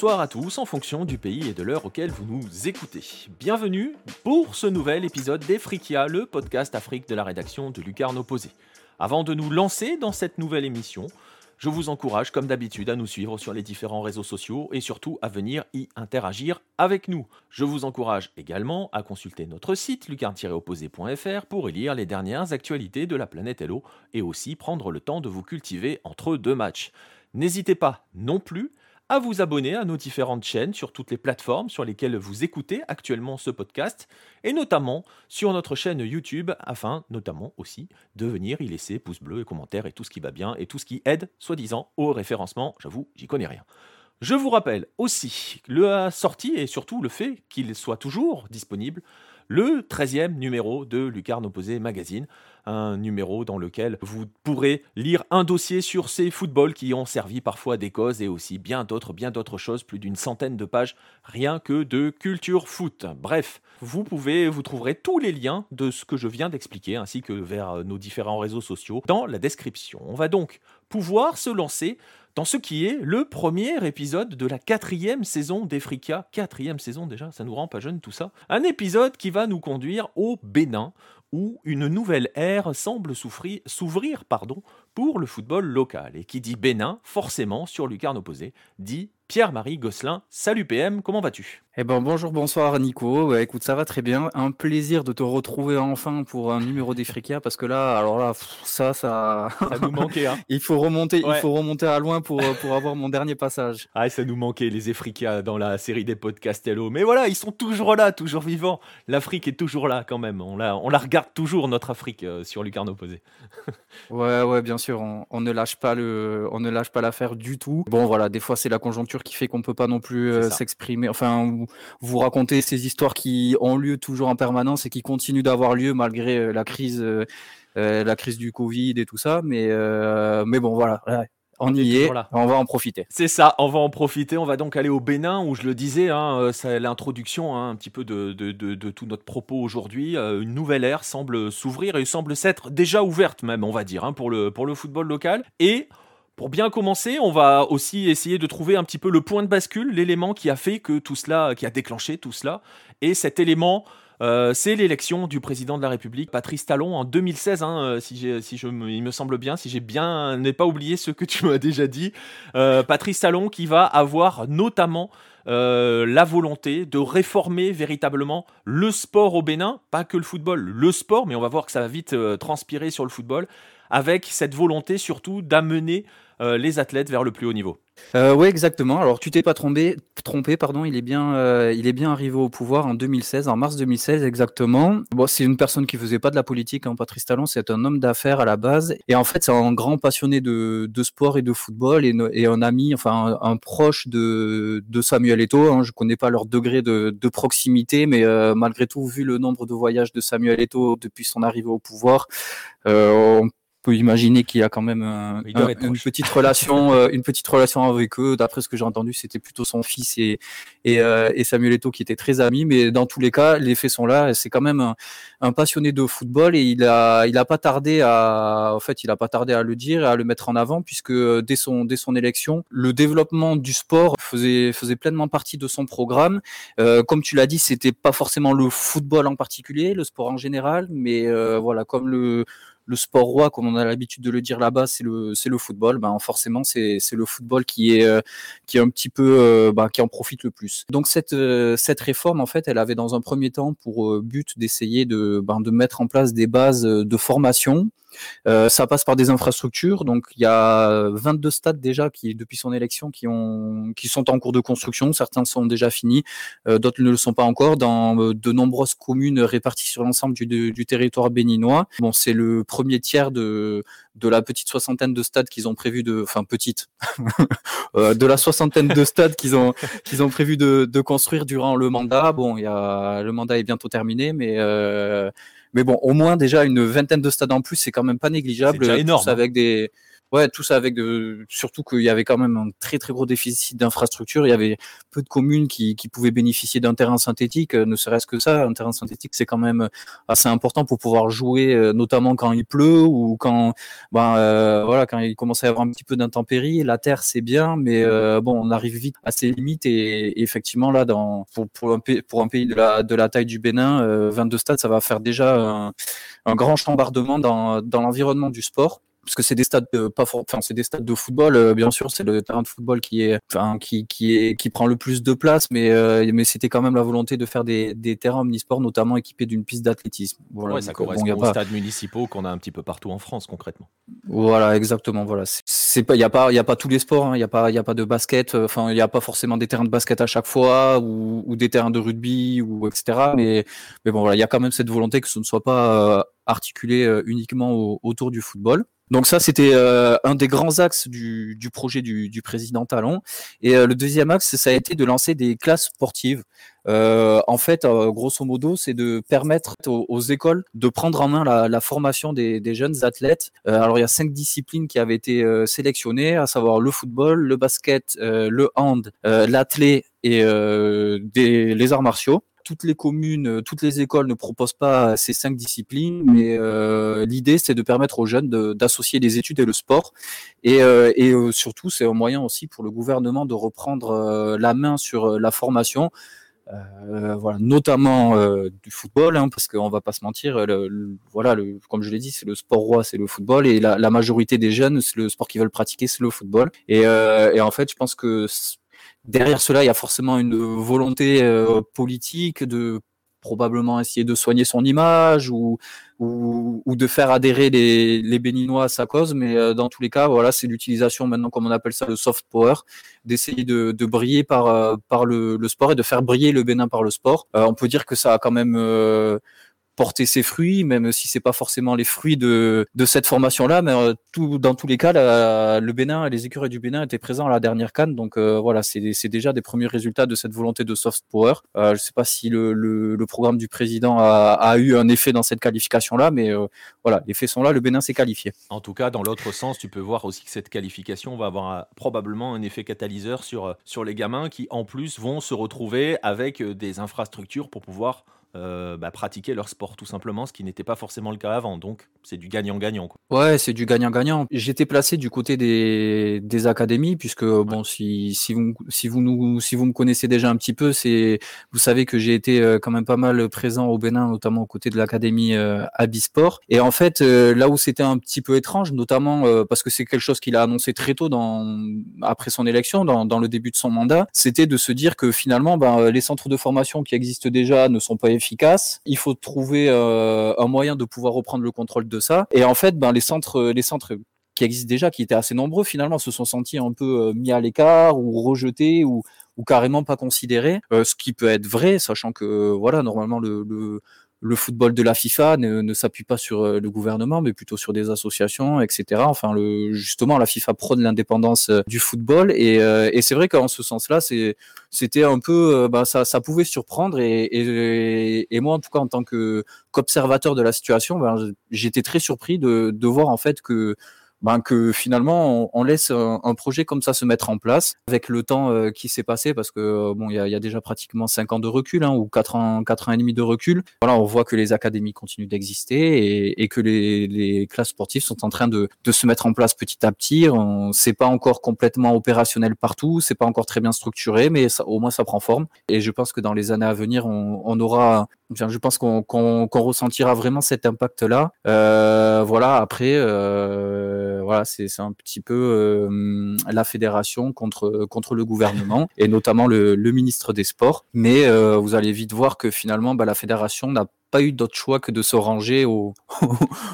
bonsoir à tous en fonction du pays et de l'heure auquel vous nous écoutez. Bienvenue pour ce nouvel épisode d'Efrikia, le podcast Afrique de la rédaction de Lucarne Opposé. Avant de nous lancer dans cette nouvelle émission, je vous encourage, comme d'habitude, à nous suivre sur les différents réseaux sociaux et surtout à venir y interagir avec nous. Je vous encourage également à consulter notre site lucarne-opposé.fr pour y lire les dernières actualités de la planète Hello et aussi prendre le temps de vous cultiver entre deux matchs. N'hésitez pas non plus à vous abonner à nos différentes chaînes sur toutes les plateformes sur lesquelles vous écoutez actuellement ce podcast, et notamment sur notre chaîne YouTube, afin notamment aussi de venir y laisser pouces bleus et commentaires et tout ce qui va bien et tout ce qui aide, soi-disant, au référencement. J'avoue, j'y connais rien. Je vous rappelle aussi la sortie et surtout le fait qu'il soit toujours disponible le 13e numéro de Lucarne Opposé Magazine, un numéro dans lequel vous pourrez lire un dossier sur ces footballs qui ont servi parfois des causes et aussi bien d'autres, choses, plus d'une centaine de pages rien que de culture foot. Bref, vous pouvez, vous trouverez tous les liens de ce que je viens d'expliquer ainsi que vers nos différents réseaux sociaux dans la description. On va donc pouvoir se lancer dans ce qui est le premier épisode de la quatrième saison d'Efrika. Quatrième saison déjà, ça nous rend pas jeunes tout ça. Un épisode qui va nous conduire au Bénin, où une nouvelle ère semble s'ouvrir pour le football local. Et qui dit Bénin, forcément, sur lucarne opposé, dit Pierre-Marie Gosselin. Salut PM, comment vas-tu? Eh ben bonjour, bonsoir Nico. écoute, ça va très bien. Un plaisir de te retrouver enfin pour un numéro d'Efrikia parce que là, alors là, ça, ça, ça nous manquait. Hein. il faut remonter, il faut remonter à loin pour pour avoir mon dernier passage. Ah, ça nous manquait les Efrikia dans la série des podcasts Hello. Mais voilà, ils sont toujours là, toujours vivants. L'Afrique est toujours là quand même. On la, on la regarde toujours notre Afrique euh, sur Lucarne opposé. ouais, ouais, bien sûr. On, ne lâche pas le, on ne lâche pas l'affaire du tout. Bon, voilà, des fois c'est la conjoncture qui fait qu'on peut pas non plus euh, s'exprimer. Enfin vous racontez ces histoires qui ont lieu toujours en permanence et qui continuent d'avoir lieu malgré euh, la crise, euh, euh, la crise du Covid et tout ça. Mais, mais bon, voilà. On, y est, on va en profiter. C'est ça, on va en profiter. On va donc aller au Bénin, où je le disais, hein, c'est l'introduction hein, un petit peu de, de, de, tout notre propos aujourd'hui. une nouvelle ère semble s'ouvrir et semble s'être déjà ouverte même, on va dire, hein, pour, le, pour le football local. Et pour bien commencer, on va aussi essayer de trouver un petit peu le point de bascule, l'élément qui a fait que tout cela, qui a déclenché tout cela. Et cet élément, euh, c'est l'élection du président de la République, Patrice Talon, en 2016, hein, euh, si, si je il me semble bien, si j'ai bien n'ai pas oublié ce que tu m'as déjà dit. Euh, Patrice Talon qui va avoir notamment la volonté de réformer véritablement le sport au Bénin, pas que le football, le sport, mais on va voir que ça va vite transpirer sur le football, avec cette volonté surtout d'amener les athlètes vers le plus haut niveau. Euh, oui, exactement. Alors, tu t'es pas trompé, trompé, pardon. Il est bien, euh, il est bien arrivé au pouvoir en 2016, en mars 2016 exactement. C'est une personne qui faisait pas de la politique, hein, Patrice Talon. C'est un homme d'affaires à la base, et en fait, c'est un grand passionné de, sport et de football, et, un ami, enfin un, proche de, Samuel Eto'o. Hein. Je connais pas leur degré de, proximité, mais malgré tout, vu le nombre de voyages de Samuel Eto'o depuis son arrivée au pouvoir, peut imaginer qu'il y a quand même une petite relation, euh, une petite relation avec eux. D'après ce que j'ai entendu, c'était plutôt son fils et, et, euh, et, Samuel Eto'o qui étaient très amis. Mais dans tous les cas, les faits sont là. C'est quand même un, passionné de football et il a, il a pas tardé à, en fait, il a pas tardé à le dire et à le mettre en avant puisque dès son, dès son élection, le développement du sport faisait, faisait pleinement partie de son programme. Euh, comme tu l'as dit, c'était pas forcément le football en particulier, le sport en général, mais euh, voilà, comme le le sport roi, comme on a l'habitude de le dire là-bas, c'est le, football. Ben, forcément, c'est, c'est le football qui est, euh, qui est un petit peu, euh, ben, qui en profite le plus. Donc cette, euh, cette réforme, en fait, elle avait dans un premier temps pour but d'essayer de, ben, de mettre en place des bases de formation euh, ça passe par des infrastructures. Donc il y a 22 stades déjà qui, depuis son élection, qui, ont, qui sont en cours de construction. Certains sont déjà finis, euh, d'autres ne le sont pas encore. Dans euh, de nombreuses communes réparties sur l'ensemble du, du, territoire béninois. Bon, c'est le premier tiers de, de la petite soixantaine de stades qu'ils ont prévu de, enfin petite, de la soixantaine de stades qu'ils ont qu'ils ont prévu de, de, construire durant le mandat. Bon, il y a le mandat est bientôt terminé, mais mais bon, au moins déjà une vingtaine de stades en plus, c'est quand même pas négligeable. C'est énorme. Avec des Ouais, tout ça avec de, surtout qu'il y avait quand même un très très gros déficit d'infrastructures. Il y avait peu de communes qui, qui pouvaient bénéficier d'un terrain synthétique, ne serait-ce que ça. Un terrain synthétique, c'est quand même assez important pour pouvoir jouer, notamment quand il pleut ou quand, ben, voilà, quand il commence à y avoir un petit peu d'intempéries. La terre, c'est bien, mais bon, on arrive vite à ses limites et, effectivement là, dans, pour, pour, un, pays, pour un pays de la, de la taille du Bénin, 22 stades, ça va faire déjà un, un grand chambardement dans, dans l'environnement du sport parce que c'est des stades de, pas enfin c'est des stades de football euh, bien sûr c'est le terrain de football qui est enfin qui qui est qui prend le plus de place mais euh, mais c'était quand même la volonté de faire des, des terrains omnisports notamment équipés d'une piste d'athlétisme. Voilà ouais, ça correspond aux stades municipaux qu'on a un petit peu partout en France concrètement. Voilà exactement voilà. C'est pas il y a pas il y a pas tous les sports il hein, y a pas il y a pas de basket euh, enfin il y a pas forcément des terrains de basket à chaque fois ou, ou des terrains de rugby ou etc mais mais bon voilà il y a quand même cette volonté que ce ne soit pas articulé uniquement autour du football donc ça, c'était euh, un des grands axes du, projet du, président Talon. Et euh, le deuxième axe, ça a été de lancer des classes sportives. Euh, en fait, grosso modo, c'est de permettre aux, écoles de prendre en main la, formation des, des, jeunes athlètes. alors, il y a cinq disciplines qui avaient été sélectionnées, à savoir le football, le basket, le hand, l'athlé et des, les arts martiaux toutes les communes, euh, toutes les écoles ne proposent pas ces cinq disciplines, mais euh, l'idée c'est de permettre aux jeunes d'associer les études et le sport. Et, euh, surtout, c'est un moyen aussi pour le gouvernement de reprendre la main sur la formation. Voilà, notamment du football, hein, parce qu'on va pas se mentir, voilà, comme je l'ai dit, c'est le sport roi, c'est le football, et la, majorité des jeunes, le sport qu'ils veulent pratiquer, c'est le football. Et, en fait, je pense que derrière cela, il y a forcément une volonté euh, politique de probablement essayer de soigner son image ou, ou, de faire adhérer les, les, Béninois à sa cause. Mais euh, dans tous les cas, voilà, c'est l'utilisation maintenant, comme on appelle ça, le soft power, d'essayer de, de, briller par, euh, par le, le, sport et de faire briller le Bénin par le sport. on peut dire que ça a quand même porter ses fruits, même si c'est pas forcément les fruits de, de cette formation-là, mais euh, dans tous les cas, le Bénin et les écureuils du Bénin étaient présents à la dernière canne, donc euh, voilà, c'est déjà des premiers résultats de cette volonté de soft power. Euh, je sais pas si le, le, le, programme du président a, a, eu un effet dans cette qualification-là, mais euh, voilà, les faits sont là, le Bénin s'est qualifié. En tout cas, dans l'autre sens, tu peux voir aussi que cette qualification va avoir probablement un effet catalyseur sur, sur les gamins qui, en plus, vont se retrouver avec des infrastructures pour pouvoir euh, bah, pratiquer leur sport tout simplement, ce qui n'était pas forcément le cas avant. Donc c'est du gagnant-gagnant. Ouais, c'est du gagnant-gagnant. J'étais placé du côté des, des académies, puisque bon, si, si, vous, si, vous nous, si vous me connaissez déjà un petit peu, c'est vous savez que j'ai été euh, quand même pas mal présent au Bénin, notamment aux côtés de l'académie euh, Abisport. Et en fait, euh, là où c'était un petit peu étrange, notamment parce que c'est quelque chose qu'il a annoncé très tôt dans, après son élection, dans, dans le début de son mandat, c'était de se dire que finalement, ben, les centres de formation qui existent déjà ne sont pas efficace. Il faut trouver euh, un moyen de pouvoir reprendre le contrôle de ça. Et en fait, ben, les centres, les centres qui existent déjà, qui étaient assez nombreux, finalement, se sont sentis un peu euh, mis à l'écart ou rejetés ou, carrément pas considérés. Euh, ce qui peut être vrai, sachant que voilà, normalement le, le le football de la FIFA ne, ne s'appuie pas sur euh, le gouvernement, mais plutôt sur des associations, etc. Enfin, le, justement, la FIFA prône l'indépendance euh, du football, et, euh, et c'est vrai qu'en ce sens-là, c'était un peu, bah, ça, ça pouvait surprendre, et, et, et, moi, en tout cas, en tant qu'observateur de la situation, ben, j'étais très surpris de, de voir en fait que ben, que finalement on, laisse un, projet comme ça se mettre en place. Avec le temps euh, qui s'est passé parce que euh, bon il y a, y a, déjà pratiquement cinq ans de recul hein, ou quatre ans quatre ans et demi de recul. Voilà on voit que les académies continuent d'exister et, et, que les, les, classes sportives sont en train de, de se mettre en place petit à petit. On c'est pas encore complètement opérationnel partout c'est pas encore très bien structuré mais ça, au moins ça prend forme. Et je pense que dans les années à venir on, on aura je pense qu'on ressentira vraiment cet impact là euh, voilà après euh, euh, voilà, c'est un petit peu euh, la fédération contre contre le gouvernement et notamment le, le ministre des Sports. Mais euh, vous allez vite voir que finalement, bah, la fédération n'a pas eu d'autre choix que de se ranger au,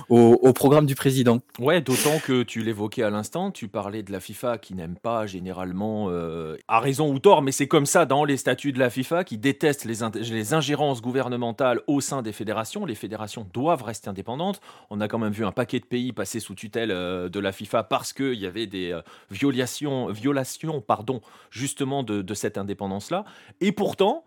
au, programme du président. Ouais, d'autant que tu l'évoquais à l'instant, tu parlais de la FIFA qui n'aime pas généralement, euh, à raison ou tort, mais c'est comme ça dans les statuts de la FIFA, qui déteste les, les ingérences gouvernementales au sein des fédérations. Les fédérations doivent rester indépendantes. On a quand même vu un paquet de pays passer sous tutelle euh, de la FIFA parce qu'il y avait des euh, violations, violations pardon, justement de, de cette indépendance-là. Et pourtant,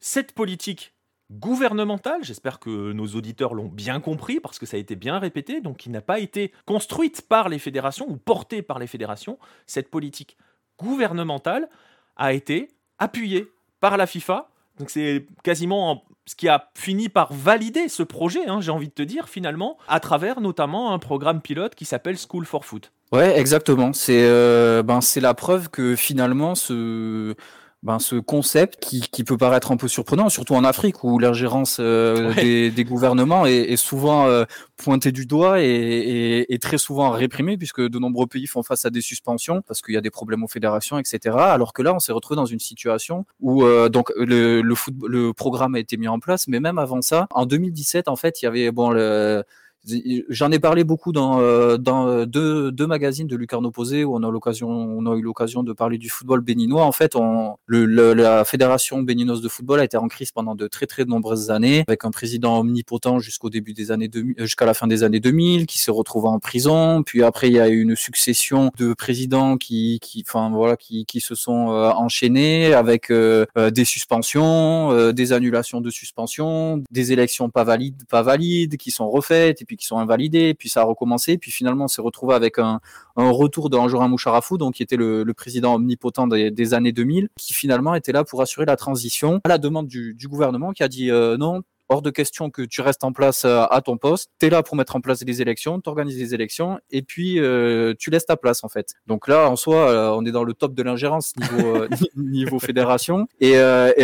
cette politique gouvernementale. J'espère que nos auditeurs l'ont bien compris parce que ça a été bien répété. Donc, qui n'a pas été construite par les fédérations ou portée par les fédérations. Cette politique gouvernementale a été appuyée par la FIFA. Donc, c'est quasiment ce qui a fini par valider ce projet, hein, j'ai envie de te dire, finalement, à travers notamment un programme pilote qui s'appelle School for Foot. Ouais, exactement. C'est euh, ben, c'est la preuve que finalement, ce, ben, ce concept qui, qui, peut paraître un peu surprenant, surtout en Afrique où l'ingérence euh, des, des, gouvernements est, est souvent euh, pointée du doigt et, et, et, très souvent réprimée puisque de nombreux pays font face à des suspensions parce qu'il y a des problèmes aux fédérations, etc. Alors que là, on s'est retrouvé dans une situation où euh, donc le, le, le programme a été mis en place, mais même avant ça, en 2017, en fait, il y avait bon le J'en ai parlé beaucoup dans, euh, dans euh, deux, deux, magazines de Lucarno Posé où on a l'occasion, on a eu l'occasion de parler du football béninois. En fait, on, le, la fédération béninoise de football a été en crise pendant de très très nombreuses années, avec un président omnipotent jusqu'au début des années 2000, euh, jusqu'à la fin des années 2000, qui s'est retrouvé en prison. Puis après, il y a eu une succession de présidents qui, qui, enfin voilà, qui, qui se sont enchaînés avec euh, des suspensions, euh, des annulations de suspensions, des élections pas valides, pas valides, qui sont refaites. Qui sont invalidés, puis ça a recommencé, puis finalement on s'est retrouvé avec un, un retour d'Anjorin Moucharafou, donc qui était le, président omnipotent des, des, années 2000, qui finalement était là pour assurer la transition à la demande du, du gouvernement qui a dit euh, non, hors de question que tu restes en place euh, à ton poste. Tu es là pour mettre en place les élections, tu organises les élections et puis euh, tu laisses ta place en fait. Donc là, en soi, euh, on est dans le top de l'ingérence niveau, fédération. Et,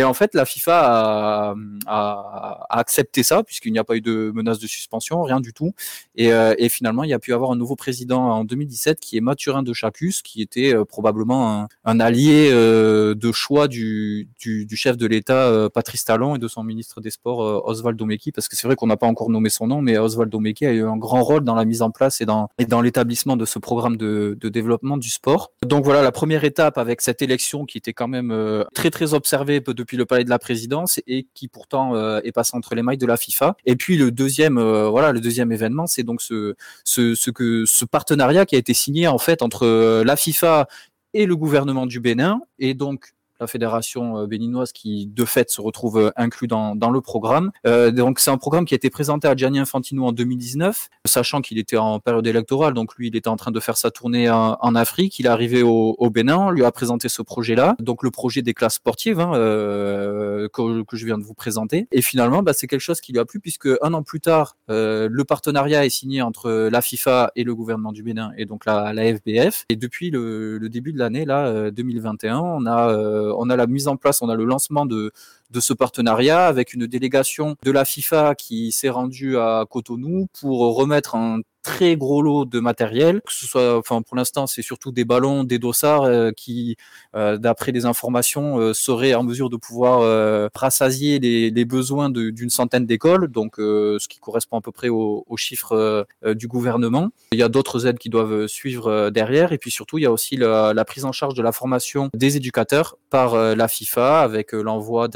en fait, la FIFA a, accepté ça puisqu'il n'y a pas eu de menace de suspension, rien du tout. Et, finalement, il y a pu avoir un nouveau président en 2017 qui est Mathurin de Chapus, qui était probablement un, allié de choix du, du, du chef de l'État Patrice Talon et de son ministre des Sports Osvaldo Meki, parce que c'est vrai qu'on n'a pas encore nommé son nom, mais Osvaldo Meki a eu un grand rôle dans la mise en place et dans, l'établissement de ce programme de, développement du sport. Donc voilà, la première étape avec cette élection qui était quand même euh, très très observée depuis le palais de la présidence et qui pourtant euh, est passée entre les mailles de la FIFA. Et puis le deuxième, euh, voilà, le deuxième événement, c'est donc ce, ce partenariat qui a été signé en fait entre la FIFA et le gouvernement du Bénin et donc la fédération euh, béninoise qui de fait se retrouve euh, inclus dans, dans le programme. Euh, donc c'est un programme qui a été présenté à Gianni Infantino en 2019, sachant qu'il était en période électorale, donc lui il était en train de faire sa tournée en, en Afrique, il est arrivé au, au, Bénin, on lui a présenté ce projet-là, donc le projet des classes sportives hein, euh, que, que, je viens de vous présenter. Et finalement, bah, c'est quelque chose qui lui a plu puisque un an plus tard, euh, le partenariat est signé entre la FIFA et le gouvernement du Bénin et donc la, la FBF. Et depuis le, le début de l'année là 2021, on a on a la mise en place, on a le lancement de, de ce partenariat avec une délégation de la FIFA qui s'est rendue à Cotonou pour remettre un très gros lot de matériel, que ce soit, enfin pour l'instant c'est surtout des ballons, des dossards euh, qui, euh, d'après des informations, euh, seraient en mesure de pouvoir euh, rassasier les, les besoins d'une centaine d'écoles, donc euh, ce qui correspond à peu près aux au chiffres euh, du gouvernement. Il y a d'autres aides qui doivent suivre derrière, et puis surtout il y a aussi la, la, prise en charge de la formation des éducateurs par la FIFA avec l'envoi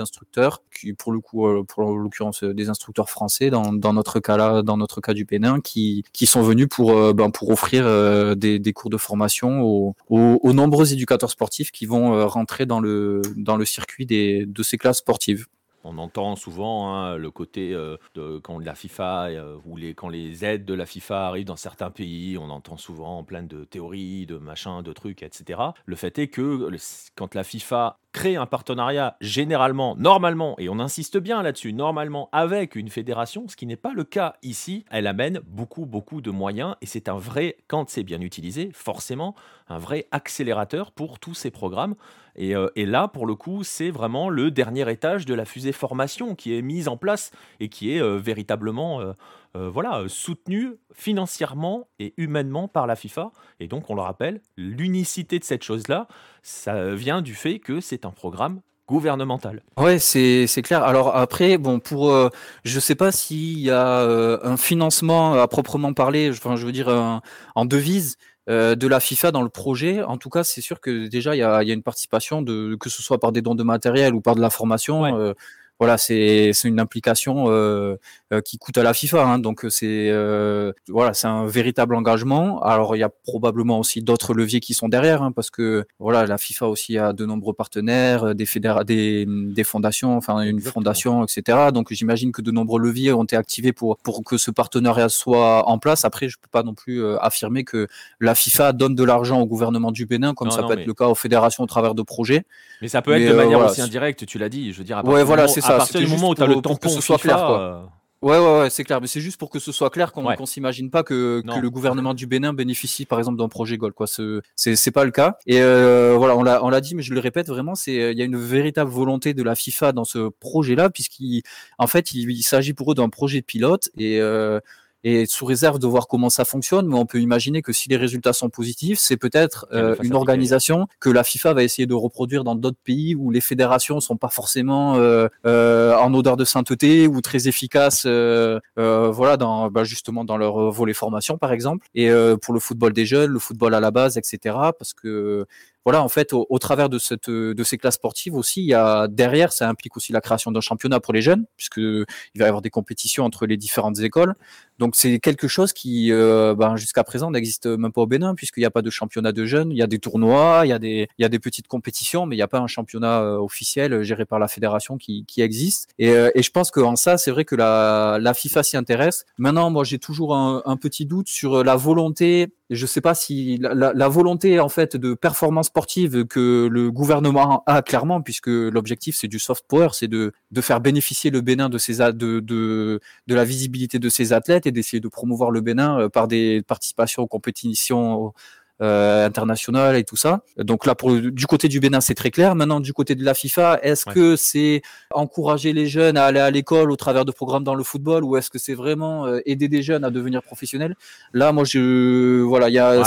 qui pour le coup, pour l'occurrence des instructeurs français dans, notre cas là, dans notre cas du Bénin, qui, qui sont venus pour, euh, ben, pour offrir euh, des, cours de formation aux, aux, nombreux éducateurs sportifs qui vont euh, rentrer dans le, dans le circuit des, de ces classes sportives. On entend souvent hein, le côté euh, de quand la FIFA euh, ou les, quand les aides de la FIFA arrivent dans certains pays, on entend souvent plein de théories, de machins, de trucs, etc. Le fait est que quand la FIFA crée un partenariat généralement, normalement, et on insiste bien là-dessus, normalement avec une fédération, ce qui n'est pas le cas ici, elle amène beaucoup, beaucoup de moyens et c'est un vrai, quand c'est bien utilisé, forcément un vrai accélérateur pour tous ces programmes. Et, euh, là, pour le coup, c'est vraiment le dernier étage de la fusée formation qui est mise en place et qui est euh, véritablement euh, euh, voilà, soutenu financièrement et humainement par la FIFA. Et donc, on le rappelle, l'unicité de cette chose-là, ça vient du fait que c'est un programme gouvernemental. Ouais, c'est clair. Alors après, bon, pour, euh, je sais pas s'il y a euh, un financement à proprement parler, enfin, je veux dire, un, en devise, euh, de la FIFA dans le projet. En tout cas, c'est sûr que déjà, il y a, y a, une participation, de, que ce soit par des dons de matériel ou par de la formation. Ouais. Euh, voilà, c'est une implication euh, euh, qui coûte à la FIFA. Hein, donc c'est euh, voilà, c'est un véritable engagement. Alors il y a probablement aussi d'autres leviers qui sont derrière, hein, parce que voilà, la FIFA aussi a de nombreux partenaires, des fédéra des, des fondations, enfin une fondation, etc. Donc j'imagine que de nombreux leviers ont été activés pour pour que ce partenariat soit en place. Après, je peux pas non plus affirmer que la FIFA donne de l'argent au gouvernement du Bénin, comme ça peut être le cas aux fédérations au travers de projets. Mais ça peut être de manière aussi indirecte, tu l'as dit. Je veux dire, à ouais, voilà, c'est à partir du moment où tu as le tampon, que ce soit clair. Quoi. Euh, ouais, ouais, ouais c'est clair. Mais c'est juste pour que ce soit clair qu'on ne s'imagine pas que, que, le gouvernement du Bénin bénéficie, par exemple, d'un projet Gold. Quoi, c'est pas le cas. Et euh, voilà, on l'a, on l'a dit, mais je le répète vraiment, c'est il y a une véritable volonté de la FIFA dans ce projet-là, puisqu'en fait, il, il s'agit pour eux d'un projet pilote et euh, et sous réserve de voir comment ça fonctionne, mais on peut imaginer que si les résultats sont positifs, c'est peut-être euh, une organisation que la FIFA va essayer de reproduire dans d'autres pays où les fédérations sont pas forcément euh, euh, en odeur de sainteté ou très efficaces, voilà, dans bah, justement dans leur volet formation par exemple, et pour le football des jeunes, le football à la base, etc. Parce que voilà, en fait, au, travers de, cette, de ces classes sportives aussi, il y a derrière, ça implique aussi la création d'un championnat pour les jeunes, puisque il va y avoir des compétitions entre les différentes écoles. Donc c'est quelque chose qui, euh, ben, jusqu'à présent, n'existe même pas au Bénin, puisqu'il n'y a pas de championnat de jeunes. Il y a des tournois, il y a des, il y a des petites compétitions, mais il n'y a pas un championnat euh, officiel euh, géré par la fédération qui, qui existe. Et, et je pense qu'en ça, c'est vrai que la, la FIFA s'y intéresse. Maintenant, moi, j'ai toujours un, petit doute sur la volonté. Je sais pas si la, volonté en fait de performance sportive que le gouvernement a clairement, puisque l'objectif c'est du soft power, c'est de, faire bénéficier le Bénin de, de la visibilité de ses athlètes et d'essayer de promouvoir le Bénin euh, par des participations aux compétitions euh, internationales et tout ça. Donc là, pour du côté du Bénin, c'est très clair. Maintenant, du côté de la FIFA, est-ce que c'est encourager les jeunes à aller à l'école au travers de programmes dans le football, ou est-ce que c'est vraiment euh, aider des jeunes à devenir professionnels? Là, moi, je voilà, il y a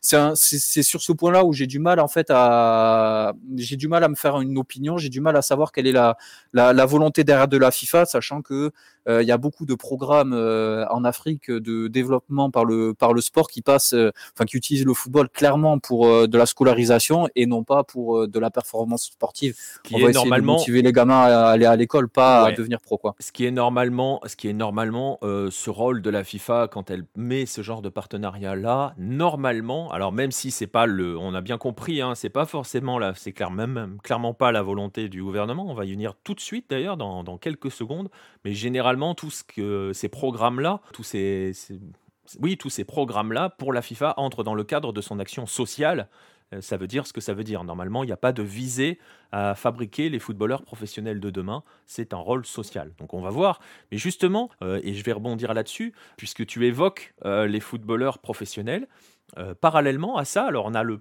c'est un c'est sur ce point-là où j'ai du mal en fait à j'ai du mal à me faire une opinion, j'ai du mal à savoir quelle est la la, la volonté derrière de la FIFA, sachant que il y a beaucoup de programmes euh, en Afrique de développement par le par le sport qui passent, euh, enfin qui utilisent le football clairement pour de la scolarisation et non pas pour de la performance sportive. Qui On va essayer normalement... de motiver les gamins à aller à l'école, pas à devenir pro quoi. Ce qui est normalement, ce qui est normalement ce rôle de la FIFA quand elle met ce genre de partenariat là, normalement, alors même si c'est pas le, on a bien compris, hein, c'est pas forcément là, c'est clair, même, clairement pas la volonté du gouvernement. On va y venir tout de suite d'ailleurs dans, dans quelques secondes, mais généralement tout ce que ces programmes-là, tous ces, oui, tous ces programmes-là pour la FIFA entrent dans le cadre de son action sociale. Euh, ça veut dire ce que ça veut dire. Normalement, il n'y a pas de visée à fabriquer les footballeurs professionnels de demain. C'est un rôle social. Donc on va voir. Mais justement, euh, et je vais rebondir là-dessus, puisque tu évoques euh, les footballeurs professionnels, parallèlement à ça, alors on a le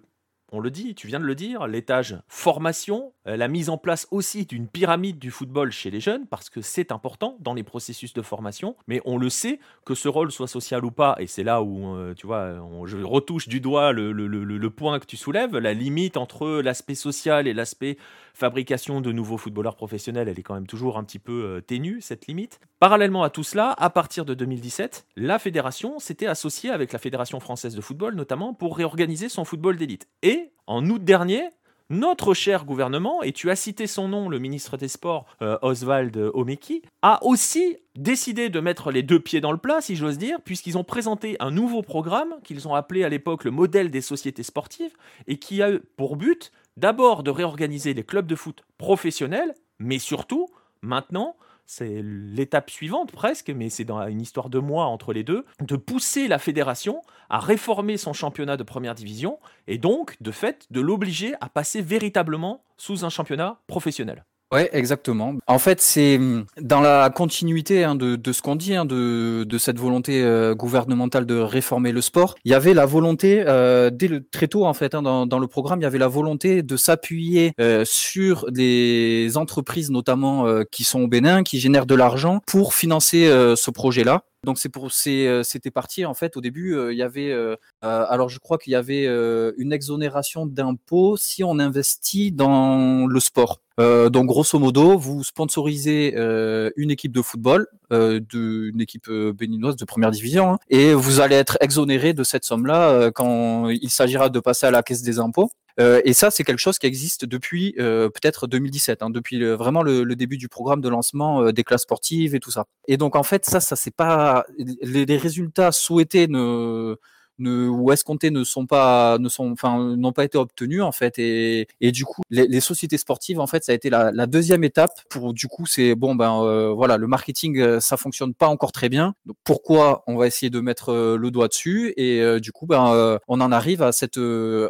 on le dit, tu viens de le dire, l'étage formation, euh, la mise en place aussi d'une pyramide du football chez les jeunes, parce que c'est important dans les processus de formation, mais on le sait, que ce rôle soit social ou pas, et c'est là où, euh, tu vois, je retouche du doigt le, le, point que tu soulèves, la limite entre l'aspect social et l'aspect fabrication de nouveaux footballeurs professionnels, elle est quand même toujours un petit peu euh, ténue, cette limite. Parallèlement à tout cela, à partir de 2017, la fédération s'était associée avec la Fédération française de football, notamment pour réorganiser son football d'élite. Et en août dernier, notre cher gouvernement, et tu as cité son nom, le ministre des Sports, euh, Oswald Omeki, a aussi décidé de mettre les deux pieds dans le plat, si j'ose dire, puisqu'ils ont présenté un nouveau programme qu'ils ont appelé à l'époque le modèle des sociétés sportives, et qui a pour but d'abord de réorganiser les clubs de foot professionnels, mais surtout, maintenant, c'est l'étape suivante presque, mais c'est dans une histoire de mois entre les deux, de pousser la fédération à réformer son championnat de première division et donc, de fait, de l'obliger à passer véritablement sous un championnat professionnel. Ouais, exactement. En fait, c'est hum, dans la continuité hein, de, de, ce qu'on dit, hein, de, de, cette volonté euh, gouvernementale de réformer le sport. Il y avait la volonté, euh, dès le, très tôt en fait, hein, dans, dans, le programme, il y avait la volonté de s'appuyer euh, sur des entreprises, notamment euh, qui sont au Bénin, qui génèrent de l'argent pour financer euh, ce projet-là. Donc c'est pour c'était parti en fait au début il y avait alors je crois qu'il y avait une exonération d'impôts si on investit dans le sport. Euh, donc grosso modo, vous sponsorisez euh, une équipe de football, euh, de, une équipe euh, béninoise de première division, hein, et vous allez être exonéré de cette somme-là quand il s'agira de passer à la caisse des impôts. Et ça, c'est quelque chose qui existe depuis peut-être 2017, hein, depuis vraiment le, début du programme de lancement des classes sportives et tout ça. Et donc en fait, ça, ça c'est pas les, les résultats souhaités ne ne, ou escomptés ne sont pas, ne sont, enfin, n'ont pas été obtenus en fait. Et, et du coup, les, les, sociétés sportives, en fait, ça a été la, la deuxième étape. Pour du coup, c'est bon, ben euh, voilà, le marketing, euh, ça fonctionne pas encore très bien. Pourquoi on va essayer de mettre euh, le doigt dessus? Et du coup, ben, on en arrive à cette,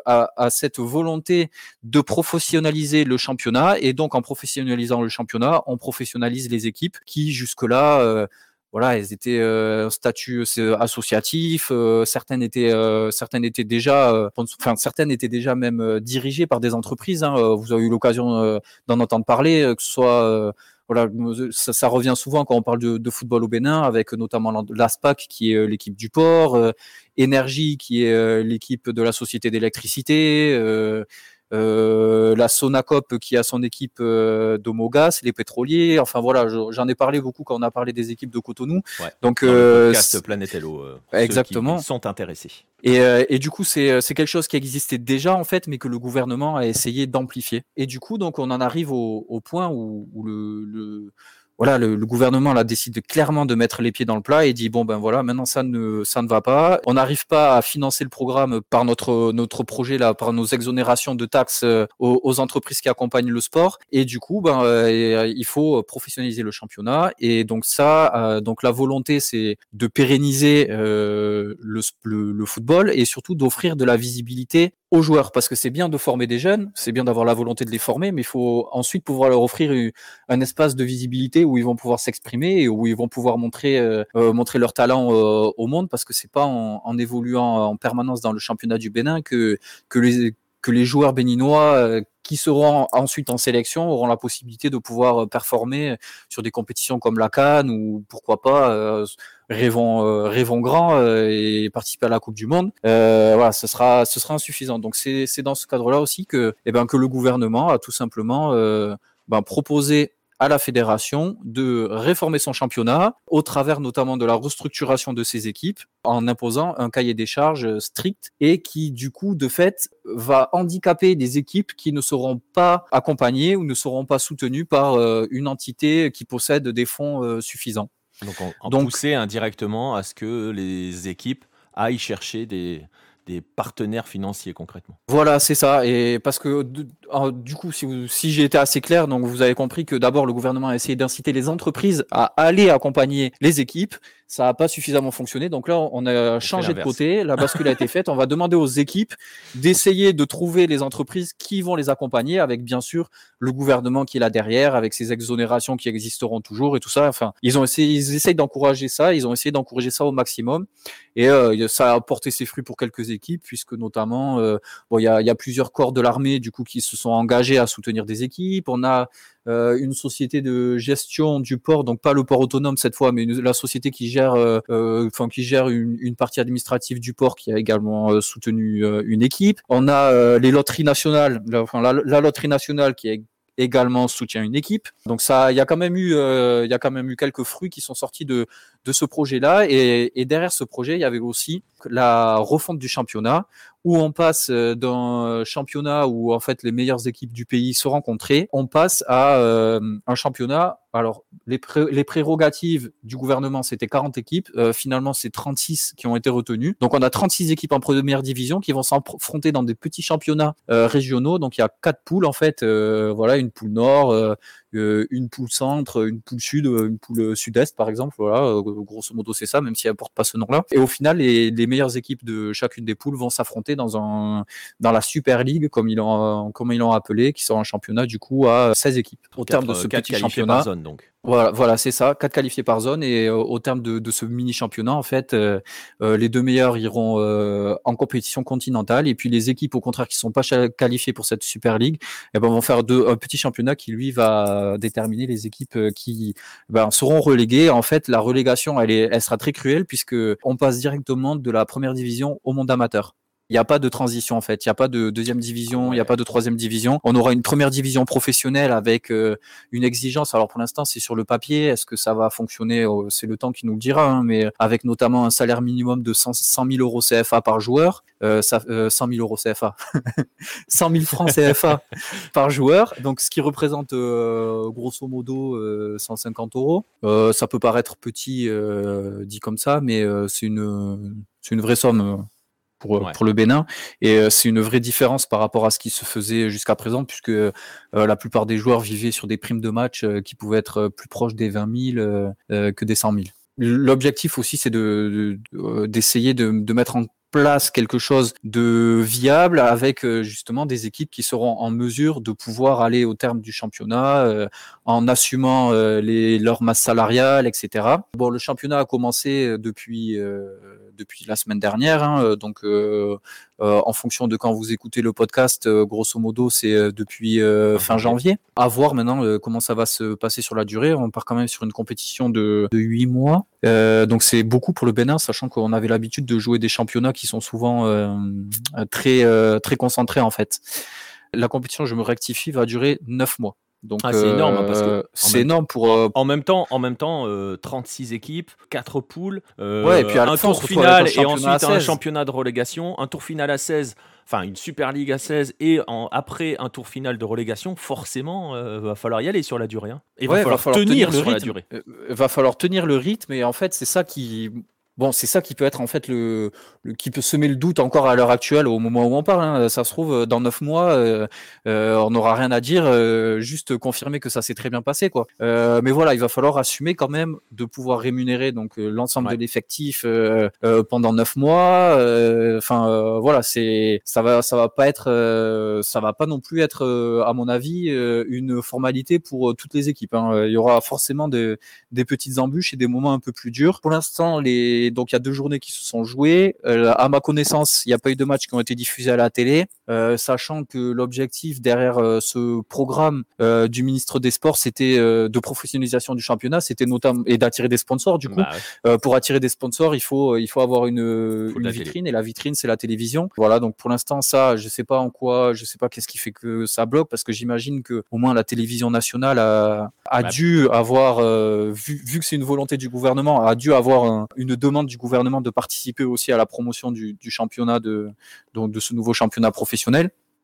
à, à cette volonté de professionnaliser le championnat. Et donc, en professionnalisant le championnat, on professionnalise les équipes qui jusque-là voilà, elles étaient euh, statut euh, associatif, euh, certaines étaient euh, certaines étaient déjà enfin certaines étaient déjà même dirigées par des entreprises hein, vous avez eu l'occasion d'en entendre parler que ce soit voilà, ça, ça, revient souvent quand on parle de, de, football au Bénin, avec notamment l'ASPAC qui est l'équipe du port, Énergie qui est l'équipe de la société d'électricité, euh, la Sonacop qui a son équipe euh, d'Omogas, les pétroliers. Enfin voilà, j'en ai parlé beaucoup quand on a parlé des équipes de Cotonou. Donc, euh, podcast Planète Hello, exactement. Qui sont intéressés. Et, et, du coup, c'est quelque chose qui existait déjà en fait, mais que le gouvernement a essayé d'amplifier. Et du coup, donc on en arrive au, au point où, où le, le voilà, le, gouvernement là décide clairement de mettre les pieds dans le plat et dit bon ben voilà, maintenant ça ne ça ne va pas. On n'arrive pas à financer le programme par notre notre projet là, par nos exonérations de taxes euh, aux, entreprises qui accompagnent le sport. Et du coup, ben euh, il faut professionnaliser le championnat. Et donc ça, euh, donc la volonté c'est de pérenniser le, le, le football et surtout d'offrir de la visibilité aux joueurs parce que c'est bien de former des jeunes, c'est bien d'avoir la volonté de les former, mais il faut ensuite pouvoir leur offrir un espace de visibilité où ils vont pouvoir s'exprimer et où ils vont pouvoir montrer euh, euh, montrer leur talent euh, au monde parce que c'est pas en, évoluant en permanence dans le championnat du Bénin que que les que les joueurs béninois qui seront ensuite en sélection auront la possibilité de pouvoir performer sur des compétitions comme la Cannes ou pourquoi pas rêvons, euh, grand euh, et participer à la Coupe du Monde. Euh, voilà, ce sera, ce sera insuffisant. Donc c'est, dans ce cadre-là aussi que, eh ben, que le gouvernement a tout simplement ben, proposé à la fédération de réformer son championnat au travers notamment de la restructuration de ses équipes en imposant un cahier des charges strict et qui du coup de fait va handicaper des équipes qui ne seront pas accompagnées ou ne seront pas soutenues par une entité qui possède des fonds suffisants. Donc, on, Donc pousser indirectement à ce que les équipes aillent chercher des, des partenaires financiers concrètement. Voilà, c'est ça. Et parce que du coup, si, si j'ai été assez clair, donc vous avez compris que d'abord le gouvernement a essayé d'inciter les entreprises à aller accompagner les équipes ça n'a pas suffisamment fonctionné. Donc là, on a changé de côté, la bascule a été faite. On va demander aux équipes d'essayer de trouver les entreprises qui vont les accompagner, avec bien sûr le gouvernement qui est là derrière, avec ces exonérations qui existeront toujours et tout ça. Enfin, ils ont essayé, ils essayent d'encourager ça, ils ont essayé d'encourager ça au maximum, et euh, ça a porté ses fruits pour quelques équipes, puisque notamment, euh, bon, il y a, y a plusieurs corps de l'armée du coup qui se sont engagés à soutenir des équipes. On a euh, une société de gestion du port, donc pas le port autonome cette fois, mais la société qui gère, euh, euh, enfin qui gère une, partie administrative du port, qui a également soutenu une équipe. On a les loteries nationales, enfin la, la loterie nationale qui est également soutient une équipe. Donc ça, il y a quand même eu, il y a quand même eu quelques fruits qui sont sortis de ce projet-là. Et, et, derrière ce projet, il y avait aussi la refonte du championnat, où on passe euh, d'un championnat où en fait les meilleures équipes du pays se rencontraient, on passe à euh, un championnat. Alors les, prérogatives du gouvernement c'était 40 équipes, euh, finalement c'est 36 qui ont été retenues. Donc on a 36 équipes en première division qui vont s'affronter dans des petits championnats régionaux. Donc il y a quatre poules en fait, voilà une poule nord, une poule centre, une poule sud, une poule sud-est par exemple. Voilà, grosso modo c'est ça, même si elle porte pas ce nom-là. Et au final, les, les, meilleures équipes de chacune des poules vont s'affronter dans un dans la Super League, comme ils l'ont comme ils l'ont appelé, qui sera un championnat du coup à 16 équipes au terme de ce petit championnat. Zone, donc. Voilà, voilà c'est ça, quatre qualifiés par zone et euh, au terme de, ce mini championnat, en fait, euh, euh, les deux meilleurs iront en compétition continentale et puis les équipes au contraire qui sont pas qualifiées pour cette Super League, eh ben, vont faire deux, un petit championnat qui lui va déterminer les équipes qui ben, seront reléguées. En fait, la relégation, elle, est, elle sera très cruelle puisque on passe directement de la première division au monde amateur. Il n'y a pas de transition en fait. Il n'y a pas de deuxième division, il n'y a pas de troisième division. On aura une première division professionnelle avec euh, une exigence. Alors pour l'instant, c'est sur le papier. Est-ce que ça va fonctionner C'est le temps qui nous le dira. Hein, mais avec notamment un salaire minimum de 100, 000 euros CFA par joueur, euh, ça, 100 000 euros CFA, 100 000 francs CFA par joueur. Donc ce qui représente grosso modo 150 euros. ça peut paraître petit dit comme ça, mais c'est une c'est une vraie somme pour, pour le Bénin. Et euh, c'est une vraie différence par rapport à ce qui se faisait jusqu'à présent, puisque euh, la plupart des joueurs vivaient sur des primes de match euh, qui pouvaient être plus proches des 20 000 que des 100 000. L'objectif aussi, c'est de, d'essayer de, de, mettre en place quelque chose de viable avec justement des équipes qui seront en mesure de pouvoir aller au terme du championnat en assumant les, leur masse salariale, etc. Bon, le championnat a commencé depuis depuis la semaine dernière. Hein, euh, donc, euh, euh, en fonction de quand vous écoutez le podcast, grosso modo, c'est depuis fin janvier. À voir maintenant comment ça va se passer sur la durée. On part quand même sur une compétition de, de 8 mois. donc, c'est beaucoup pour le Bénin, sachant qu'on avait l'habitude de jouer des championnats qui sont souvent très, très concentrés en fait. La compétition, je me rectifie, va durer 9 mois. Donc ah, c'est énorme hein, parce que euh, c'est énorme pour euh, en même temps en même temps 36 euh, équipes, 4 poules, ouais, et puis un tour final et ensuite un championnat de relégation, un tour final à 16, enfin une Super League à 16 et en, après un tour final de relégation, forcément va falloir y aller sur la durée hein. Et va, falloir tenir, le rythme. la durée. va falloir tenir le rythme et en fait c'est ça qui Bon, c'est ça qui peut être en fait le, qui peut semer le doute encore à l'heure actuelle au moment où on parle. Hein. Ça se trouve dans neuf mois, euh, euh, on n'aura rien à dire, euh, juste confirmer que ça s'est très bien passé, quoi. mais voilà, il va falloir assumer quand même de pouvoir rémunérer donc l'ensemble de l'effectif pendant neuf mois. Enfin, voilà, c'est ça va, ça va pas être, ça va pas non plus être, à mon avis, une formalité pour toutes les équipes. Hein. Il y aura forcément des petites embûches et des moments un peu plus durs. Pour l'instant, les donc il y a deux journées qui se sont jouées. Euh, à ma connaissance, il n'y a pas eu de matchs qui ont été diffusés à la télé, euh, sachant que l'objectif derrière euh, ce programme du ministre des Sports, c'était de professionnalisation du championnat, c'était notamment et d'attirer des sponsors. Du coup, bah pour attirer des sponsors, il faut il faut avoir une, vitrine et la vitrine c'est la télévision. Voilà, donc pour l'instant ça, je sais pas en quoi, je sais pas qu'est-ce qui fait que ça bloque parce que j'imagine que au moins la télévision nationale a, a bah dû avoir vu, vu que c'est une volonté du gouvernement, a dû avoir une demande du gouvernement de participer aussi à la promotion du, championnat de, donc de ce nouveau championnat professionnel.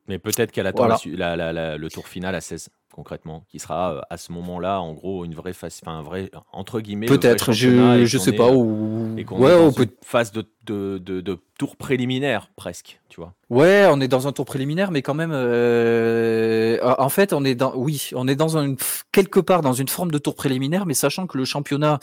Mais peut-être qu'elle attend le tour final à 16 concrètement, qui sera euh, à ce moment-là, en gros, une vraie phase, enfin, un vrai, entre guillemets. Peut-être, je, je sais pas. Ou... Et qu'on ouais, peut... phase de, de, de, tour préliminaire, presque, tu vois. Ouais, on est dans un tour préliminaire, mais quand même, euh, en fait, on est dans, oui, on est dans un, quelque part dans une forme de tour préliminaire, mais sachant que le championnat,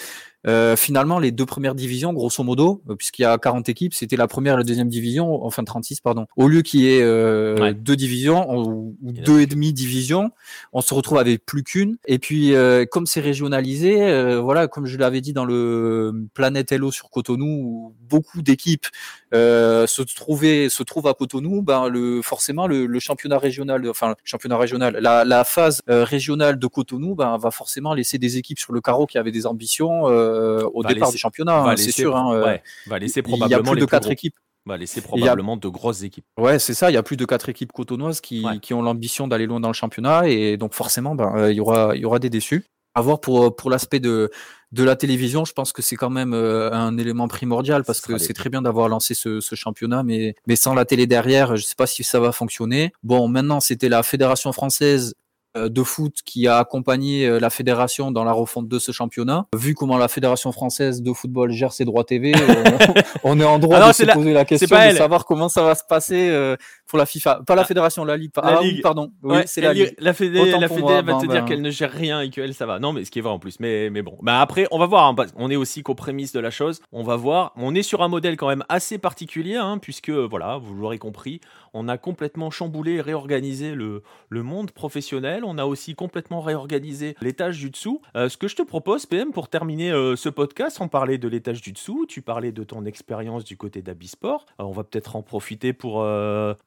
euh, finalement, les deux premières divisions, grosso modo, puisqu'il y a 40 équipes, c'était la première et la deuxième division, enfin 36, pardon. Au lieu qu'il y ait deux divisions ou, deux et demi divisions, on se retrouve avec plus qu'une. Et puis, euh, comme c'est régionalisé, euh, voilà, comme je l'avais dit dans le Planète Hello sur Cotonou, beaucoup d'équipes euh, se trouvaient, se trouvent à Cotonou, ben le forcément le, championnat régional, enfin le championnat régional, la, phase régionale de Cotonou, ben va forcément laisser des équipes sur le carreau qui avaient des ambitions au départ du championnat, hein, c'est sûr. Hein, va laisser probablement il y a plus de quatre équipes laisser probablement de grosses équipes. Ouais, c'est ça. Il y a plus de quatre équipes cotonoises qui, qui ont l'ambition d'aller loin dans le championnat et donc forcément, ben, euh, il y aura, il y aura des déçus. À voir pour, pour l'aspect de, de la télévision, je pense que c'est quand même euh, un élément primordial parce que c'est très bien d'avoir lancé ce, ce, championnat, mais, mais sans la télé derrière, je sais pas si ça va fonctionner. Bon, maintenant, c'était la Fédération française euh, de foot qui a accompagné euh, la fédération dans la refonte de ce championnat. Vu comment la fédération française de football gère ses droits TV, on, est en droit ah de se poser la question de savoir comment ça va se passer euh, pour la FIFA, pas la ah. fédération, la ligue. La ah, ligue. pardon. Oui, c'est la ligue. La fédé, la fédé va te ben, dire ben. qu'elle ne gère rien et qu'elle ça va. Non, mais ce qui est vrai en plus. Mais mais bon. Bah après, on va voir. Hein, on est aussi qu'aux prémices de la chose. On va voir. On est sur un modèle quand même assez particulier, hein, puisque voilà, vous l'aurez compris, on a complètement chamboulé, réorganisé le le monde professionnel On a aussi complètement réorganisé l'étage du dessous. ce que je te propose, PM, pour terminer ce podcast, on parlait de l'étage du dessous, tu parlais de ton expérience du côté d'Abisport. on va peut-être en profiter pour,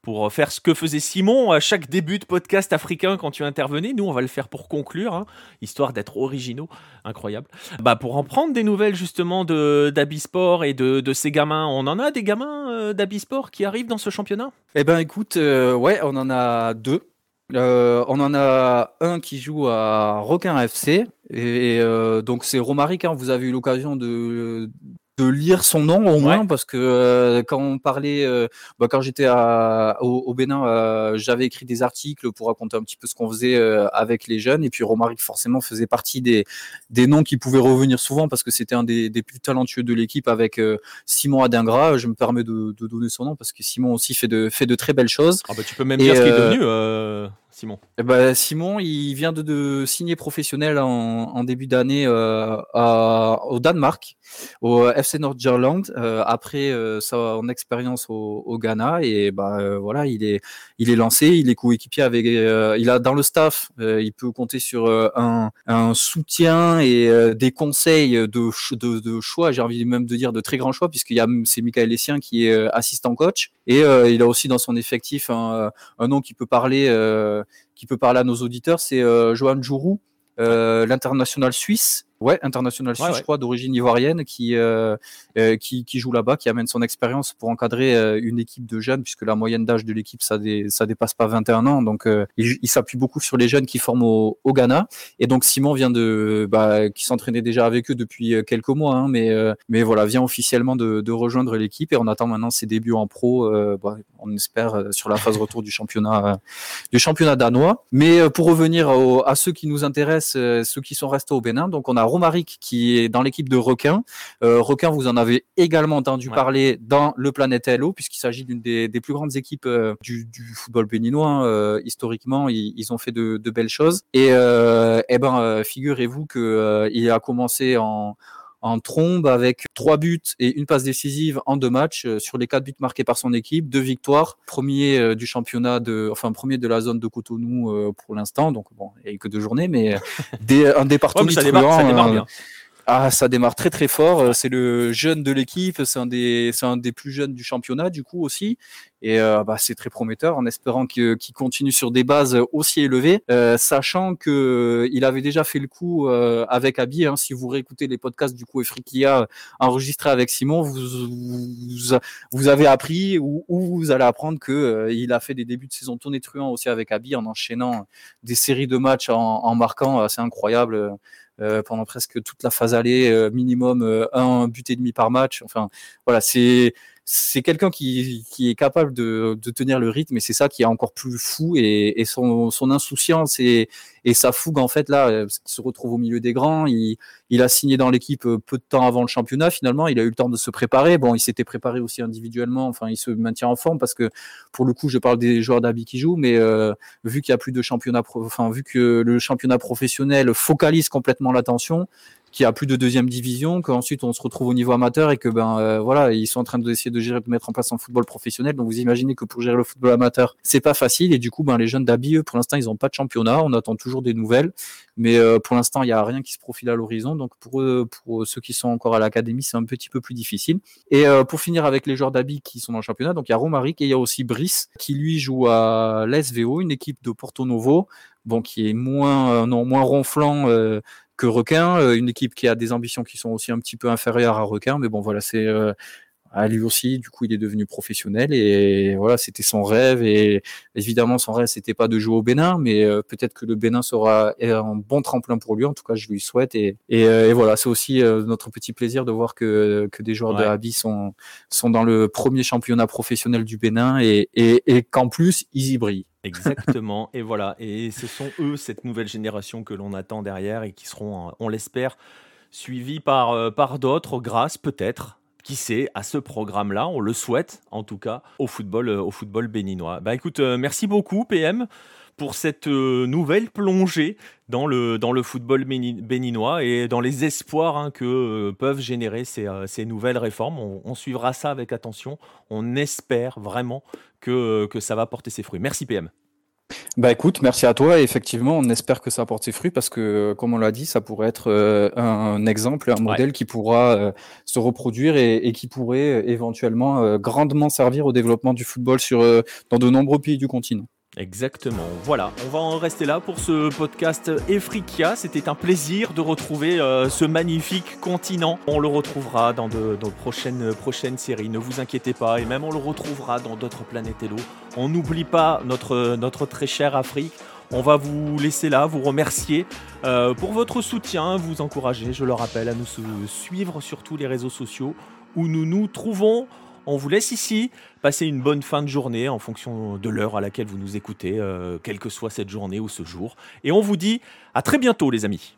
pour faire ce que faisait Simon à chaque début de podcast africain quand tu intervenais. Nous, on va le faire pour conclure, hein, histoire d'être originaux. Incroyable. Bah, pour en prendre des nouvelles justement d'Abisport et de, de, ces gamins, on en a des gamins d'Abisport qui arrivent dans ce championnat? Eh ben écoute, ouais, on en a deux. Euh, on en a un qui joue à Requin FC et, euh, donc c'est Romaric. Hein, vous avez eu l'occasion de, de lire son nom au moins parce que euh, quand on parlait, euh, bah, quand j'étais au, au, Bénin, euh, j'avais écrit des articles pour raconter un petit peu ce qu'on faisait avec les jeunes et puis Romaric forcément faisait partie des, des noms qui pouvaient revenir souvent parce que c'était un des, des, plus talentueux de l'équipe avec Simon Adingra. Je me permets de, de, donner son nom parce que Simon aussi fait de, fait de très belles choses. Ah bah, tu peux même dire ce qu'il est devenu. Simon eh ben, Simon, il vient de, de signer professionnel en, en début d'année euh, au Danemark, au FC Nordjylland, euh, après euh, son expérience au, au, Ghana. Et bah, euh, voilà, il est, il est lancé, il est coéquipier avec. Euh, il a dans le staff, il peut compter sur un, un, soutien et des conseils de, de, de choix, j'ai envie même de dire de très grands choix, puisqu'il y a c'est Michael Essien qui est assistant coach. Et il a aussi dans son effectif un, un nom qui peut parler qui peut parler à nos auditeurs, c'est euh, Johan Jourou, euh, l'international suisse, Ouais, international suisse, je crois, d'origine ivoirienne, qui, euh, euh, qui, qui, joue là-bas, qui amène son expérience pour encadrer euh, une équipe de jeunes, puisque la moyenne d'âge de l'équipe, ça, dé, ça dépasse pas 21 ans. Donc, euh, il, il s'appuie beaucoup sur les jeunes qui forment au, au Ghana. Et donc, Simon vient de, bah, qui s'entraînait déjà avec eux depuis quelques mois, hein, mais, mais voilà, vient officiellement de, de rejoindre l'équipe et on attend maintenant ses débuts en pro. Bah, on espère sur la phase retour du championnat, du championnat danois. Mais pour revenir au, à ceux qui nous intéressent, ceux qui sont restés au Bénin, donc on a Romaric qui est dans l'équipe de Requin. Euh, Requin, vous en avez également entendu parler dans le Planète Hello, puisqu'il s'agit d'une des, des, plus grandes équipes euh, du, du, football béninois. Hein. Euh, historiquement, ils, ils, ont fait de, de, belles choses. Et eh ben, figurez-vous que euh, il a commencé en en trombe avec trois buts et une passe décisive en deux matchs sur les quatre buts marqués par son équipe, deux victoires, premier du championnat de, enfin premier de la zone de Cotonou pour l'instant, donc bon, il n'y a eu que deux journées, mais des, un département ouais, ça, démarre, ça démarre bien. Ah, ça démarre très très fort. Euh, c'est le jeune de l'équipe, c'est un des, c'est un des plus jeunes du championnat du coup aussi. Et euh, bah, c'est très prometteur en espérant qu'il continue sur des bases aussi élevées, euh, sachant que il avait déjà fait le coup avec Abi. Hein, si vous réécoutez les podcasts du coup Efrikia enregistrés avec Simon, vous, vous, vous avez appris ou, ou, vous allez apprendre que il a fait des débuts de saison tonitruants aussi avec Abi en enchaînant des séries de matchs en, en marquant, c'est incroyable. Euh, pendant presque toute la phase aller, euh, minimum euh, un but et demi par match. Enfin, voilà, c'est c'est quelqu'un qui, qui, est capable de, de, tenir le rythme et c'est ça qui est encore plus fou et, et son, son, insouciance et, et, sa fougue en fait là, qu'il se retrouve au milieu des grands, il, il a signé dans l'équipe peu de temps avant le championnat finalement, il a eu le temps de se préparer, bon il s'était préparé aussi individuellement, enfin il se maintient en forme parce que pour le coup je parle des joueurs d'Abi qui jouent, mais euh, vu qu'il y a plus de championnat, enfin vu que le championnat professionnel focalise complètement l'attention, qui a plus de deuxième division, qu'ensuite on se retrouve au niveau amateur et que ben euh, voilà ils sont en train d'essayer de gérer, de mettre en place un football professionnel. Donc vous imaginez que pour gérer le football amateur, c'est pas facile et du coup ben les jeunes d'Abi pour l'instant ils n'ont pas de championnat, on attend toujours des nouvelles, mais euh, pour l'instant il y a rien qui se profile à l'horizon. Donc pour eux, pour ceux qui sont encore à l'académie, c'est un petit peu plus difficile. Et euh, pour finir avec les joueurs d'Abi qui sont dans le championnat, donc il y a Romaric et il y a aussi Brice qui lui joue à l'SVO, une équipe de Porto Novo bon, qui est moins, euh, non, moins ronflant euh, que Requin, euh, une équipe qui a des ambitions qui sont aussi un petit peu inférieures à Requin, mais bon, voilà, c'est à lui aussi, du coup, il est devenu professionnel et voilà, c'était son rêve. Et évidemment, son rêve, c'était pas de jouer au Bénin, mais euh, peut-être que le Bénin sera un bon tremplin pour lui. En tout cas, je lui souhaite. Et, et, et voilà, c'est aussi euh, notre petit plaisir de voir que, que des joueurs ouais. de Habi sont, sont dans le premier championnat professionnel du Bénin et, et, et qu'en plus, ils y brillent. Exactement. et voilà. Et ce sont eux, cette nouvelle génération que l'on attend derrière et qui seront, on l'espère, suivis par, par d'autres grâce peut-être qui sait, à ce programme-là. On le souhaite, en tout cas, au football, au football béninois. Bah écoute, euh, merci beaucoup, PM, pour cette euh, nouvelle plongée dans le, dans le football béninois et dans les espoirs hein, que euh, peuvent générer ces, ces nouvelles réformes. On, on, suivra ça avec attention. On espère vraiment que, que ça va porter ses fruits. Merci, PM. Bah écoute, merci à toi. effectivement, on espère que ça apporte ses fruits parce que, comme on l'a dit, ça pourrait être euh, un, exemple, un modèle qui pourra euh, se reproduire et, qui pourrait euh, éventuellement grandement servir au développement du football sur, dans de nombreux pays du continent. Exactement. Voilà, on va en rester là pour ce podcast Efrikia. C'était un plaisir de retrouver euh, ce magnifique continent. On le retrouvera dans de, prochaines, séries, ne vous inquiétez pas. Et même on le retrouvera dans d'autres planètes Hello. On n'oublie pas notre, notre très chère Afrique. On va vous laisser là, vous remercier euh, pour votre soutien, vous encourager, je le rappelle, à nous suivre sur tous les réseaux sociaux où nous nous trouvons. On vous laisse ici. Passez une bonne fin de journée en fonction de l'heure à laquelle vous nous écoutez, euh, quelle que soit cette journée ou ce jour. Et on vous dit à très bientôt les amis.